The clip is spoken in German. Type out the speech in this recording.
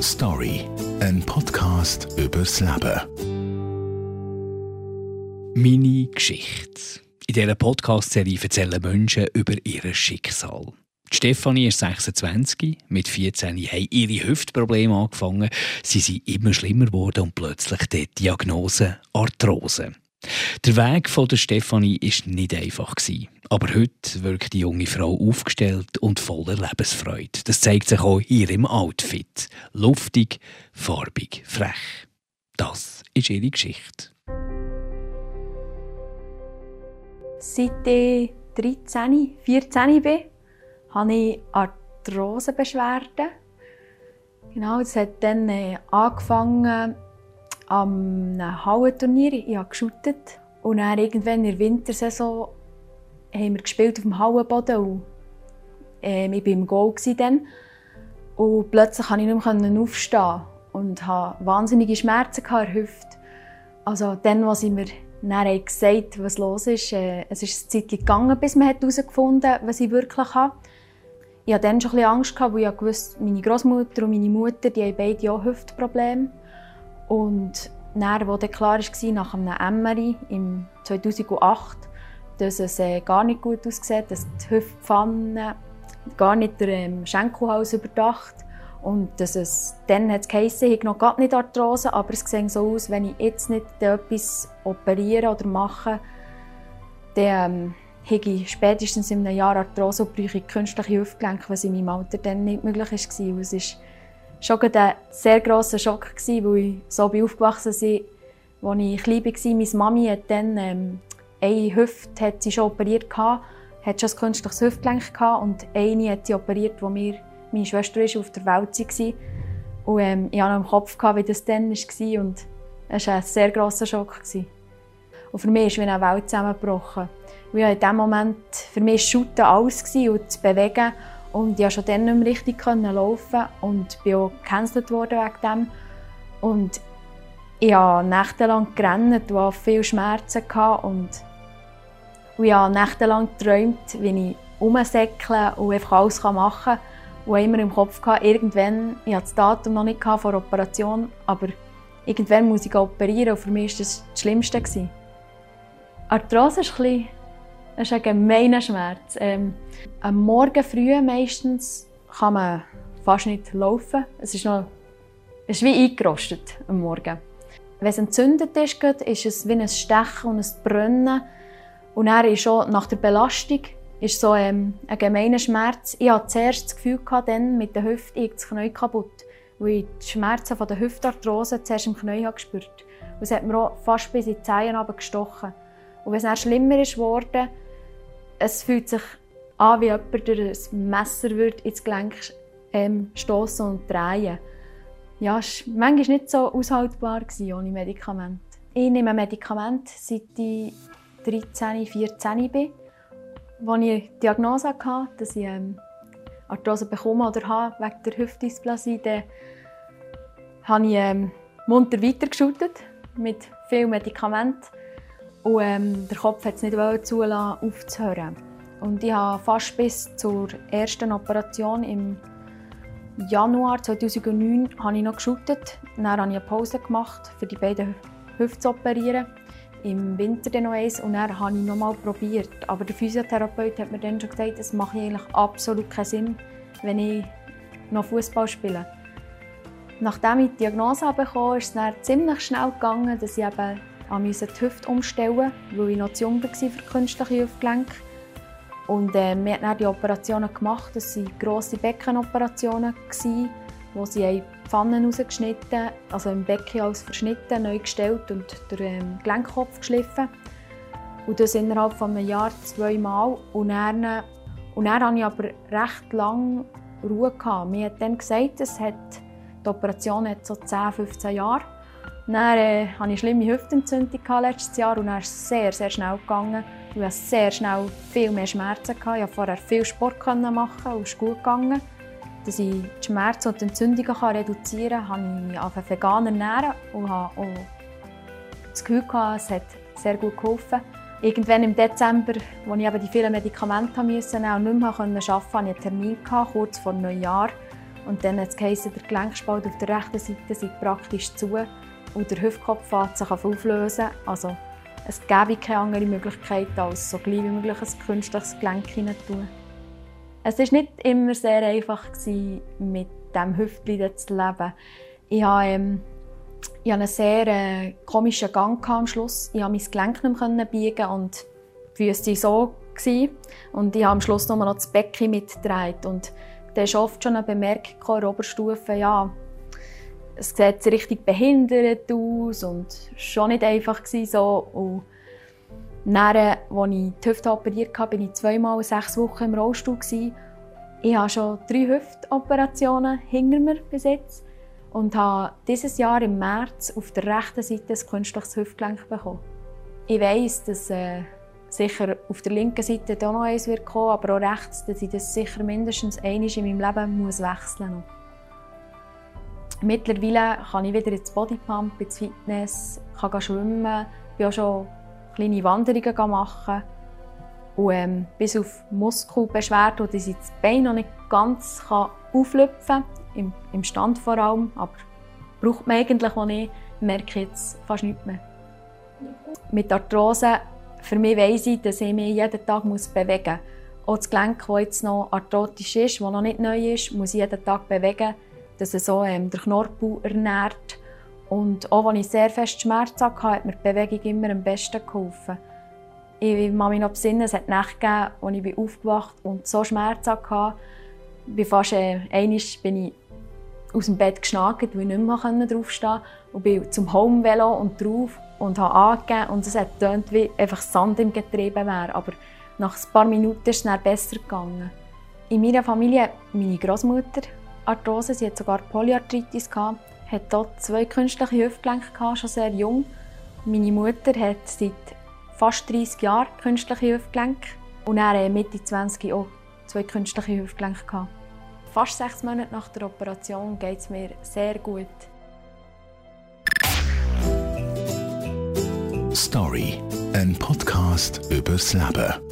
Story, ein Podcast übers Leben. Meine Geschichte. In dieser Podcast-Serie erzählen Menschen über ihr Schicksal. Stefanie ist 26. Mit 14 haben ihre Hüftprobleme angefangen. Sie sind immer schlimmer geworden und plötzlich die Diagnose Arthrose. Der Weg von der Stefanie war nicht einfach. Aber heute wirkt die junge Frau aufgestellt und voller Lebensfreude. Das zeigt sich auch hier im Outfit. Luftig, farbig, frech. Das ist ihre Geschichte. Seit ich 13, 14 bin, habe ich Arthrosebeschwerden. Genau, das hat dann äh, angefangen am Hallenturnier. Ich habe geshootet. Und dann irgendwann in der Wintersaison haben wir gespielt auf dem Hallenboden. Und, äh, ich war im Goal dann. Und plötzlich konnte ich nicht mehr aufstehen und hatte wahnsinnige Schmerzen in der Hüfte. Also dann, als ich mir dann gesagt was los ist, äh, es ist eine Zeit gegangen, bis man herausgefunden hat, was ich wirklich habe. Ich hatte dann schon ein bisschen Angst, weil ich wusste, meine Großmutter und meine Mutter die haben beide auch Hüftprobleme. Und dann, als dann klar war, nach einem MRI im 2008, dass es äh, gar nicht gut aussieht, dass die Hüftpfanne gar nicht den ähm, Schenkelhals überdacht. Und dass es dann hat es geheißen, ich habe noch gar nicht Arthrose, aber es sieht so aus, wenn ich jetzt nicht etwas operiere oder mache, dann ähm, habe ich spätestens in einem Jahr Arthrose und brauche künstliche Hüftgelenke, was in meinem Alter dann nicht möglich war schon ein sehr grosser Schock, weil ich so aufgewachsen bin, als ich klein war. Meine Mami hat dann ähm, eine Hüfte hat sie schon operiert, gehabt, hat schon ein künstliches Hüftgelenk gehabt, und eine hat sie operiert, mir meine Schwester ist auf der Welt war. Und ähm, ich hatte noch im Kopf, gehabt, wie das dann war. Und es war ein sehr grosser Schock. Und für mich ist wie eine Welt zusammengebrochen. Weil in diesem Moment, für mich war Shooten alles und zu bewegen. Und ich konnte schon dann nicht mehr richtig laufen und bin auch gecancelt worden wegen dem. Und ich habe nächtelang gerannt hatte viele Schmerzen. Und ich habe nächtelang geträumt, wie ich rumsäckle und einfach alles machen kann. Und immer im Kopf gehabt, irgendwann, ich hatte das Datum noch nicht vor der Operation, aber irgendwann muss ich operieren und für mich war das das Schlimmste. Arthrose ist ein, bisschen, ist ein gemeiner Schmerz. Ähm, am Morgen früh meistens kann man fast nicht laufen. Es ist, noch, es ist wie eingerostet am Morgen. Wenn es entzündet ist, ist es wie ein Stechen und ein Brennen. Und dann ist schon nach der Belastung ist so ähm, ein gemeiner Schmerz. Ich hatte zuerst das Gefühl, gehabt, dann mit der Hüfte ich das Knie kaputt, weil ich die Schmerzen von der Hüftarthrose zuerst im Knie habe gespürt Und es hat mir auch fast bis in die Zehen gestochen. Und wenn es dann schlimmer ist es fühlt sich an, wie jemand durch ein Messer wird ins Gelenk ähm, stoßen und drehen. Ja, es war manchmal nicht so aushaltbar ohne Medikamente. Ich nehme Medikamente, seit ich 13, 14 bin. Als ich die Diagnose hatte, dass ich ähm, Arthrose bekomme oder habe wegen der Hüftdysplasie, dann habe ich ähm, munter weitergeschüttet mit vielen Medikamenten. Und ähm, der Kopf hat es nicht zulassen, aufzuhören. Und ich habe fast bis zur ersten Operation im Januar 2009 habe ich noch geschüttet. Dann habe ich eine Pause gemacht, für die beiden Hüfte zu operieren im Winter dann noch eins und dann habe ich noch mal probiert. Aber der Physiotherapeut hat mir dann schon gesagt, es macht eigentlich absolut keinen Sinn, wenn ich noch Fußball spiele. Nachdem ich die Diagnose bekam, ist es dann ziemlich schnell gegangen, dass ich eben die Hüfte umstellen weil ich noch zu jung war für künstliche Hüftgelenke. Und äh, wir haben dann die Operationen gemacht. Das waren grosse Beckenoperationen, wo sie Pfannen rausgeschnitten, also im Becken alles verschnitten, neu gestellt und den ähm, Gelenkkopf geschliffen. Und das innerhalb von einem Jahr zweimal. Und dann, und dann hatte ich aber recht lange Ruhe. Gehabt. Mir hat dann gesagt, es hat, die Operation hat so 10, 15 Jahre. Dann äh, hatte ich schlimme Hüftentzündung letztes Jahr und dann ist sehr, sehr schnell gegangen. Ich hatte sehr schnell viel mehr Schmerzen. Ich konnte vorher viel Sport machen und es ist gut gegangen dass ich die Schmerzen und die Entzündungen reduzieren kann, habe ich mich auf vegan ernähren und habe auch das Gefühl gehabt, es hat sehr gut geholfen. Irgendwann im Dezember, als ich die vielen Medikamente musste und nicht mehr arbeiten konnte, hatte ich einen Termin, kurz vor Neujahr. Und dann hat es geheißen, der Gelenkspalt auf der rechten Seite sei praktisch zu und der Hüftkopf sich auflösen. Also es gäbe keine andere Möglichkeit, als so gleich wie möglich ein künstliches Gelenk hineinzutun. Es war nicht immer sehr einfach, mit diesem Hüftchen zu leben. Ich hatte, ähm, ich einen sehr äh, komischen Gang am Schluss. Ich konnte mein Gelenk nicht mehr biegen und die Füße so. Gewesen. Und ich habe am Schluss nur noch das Becken mitgedreht. Und da ist oft schon eine Bemerkung in der Oberstufe, ja, es sieht richtig behindert aus und schon nicht einfach so. Und dann, als ich die Hüfte operiert habe, war ich zweimal sechs Wochen im Rollstuhl. Ich habe schon drei Hüftoperationen hinter mir bis jetzt und habe dieses Jahr im März auf der rechten Seite ein künstliches Hüftgelenk bekommen. Ich weiss, dass äh, sicher auf der linken Seite auch noch eins wird kommen, aber auch rechts, dass ich das sicher mindestens einmal in meinem Leben muss wechseln muss. Mittlerweile kann ich wieder ins Bodypump, ins Fitness, kann schwimmen, bin auch schon kleine Wanderungen machen. Und ähm, bis auf Muskelbeschwerden, dass ich das Bein noch nicht ganz kann auflüpfen kann, im, im Stand vor allem, aber braucht man eigentlich auch nicht, merke ich jetzt fast nichts mehr. Mit Arthrose, für mich weiss ich, dass ich mich jeden Tag bewegen muss. Auch das Gelenk, das jetzt noch arthrotisch ist, das noch nicht neu ist, muss ich jeden Tag bewegen dass er so ähm, der Knorpel ernährt. Und auch als ich sehr fest Schmerzen hatte, hat mir die Bewegung immer am besten geholfen. Ich kann mich noch besinnen, es hat Nächte gegeben, als ich aufgewacht bin und so Schmerzen hatte. Bin fast, äh, einmal bin ich aus dem Bett geschnagt, weil ich nicht mehr draufstehen konnte. Und bin zum Home-Velo und drauf und habe angegeben. Und es hat getönt, wie einfach Sand im Getriebe wäre. Aber nach ein paar Minuten ist es dann besser gegangen. In meiner Familie meine Großmutter, Arthrose, sie hat sogar Polyarthritis gehabt, hat dort zwei künstliche Hüftgelenke gehabt, schon sehr jung. Meine Mutter hat seit fast 30 Jahren künstliche Hüftgelenke und dann Mitte 20 auch zwei künstliche Hüftgelenke gehabt. Fast sechs Monate nach der Operation geht es mir sehr gut. Story, ein Podcast übers Leben.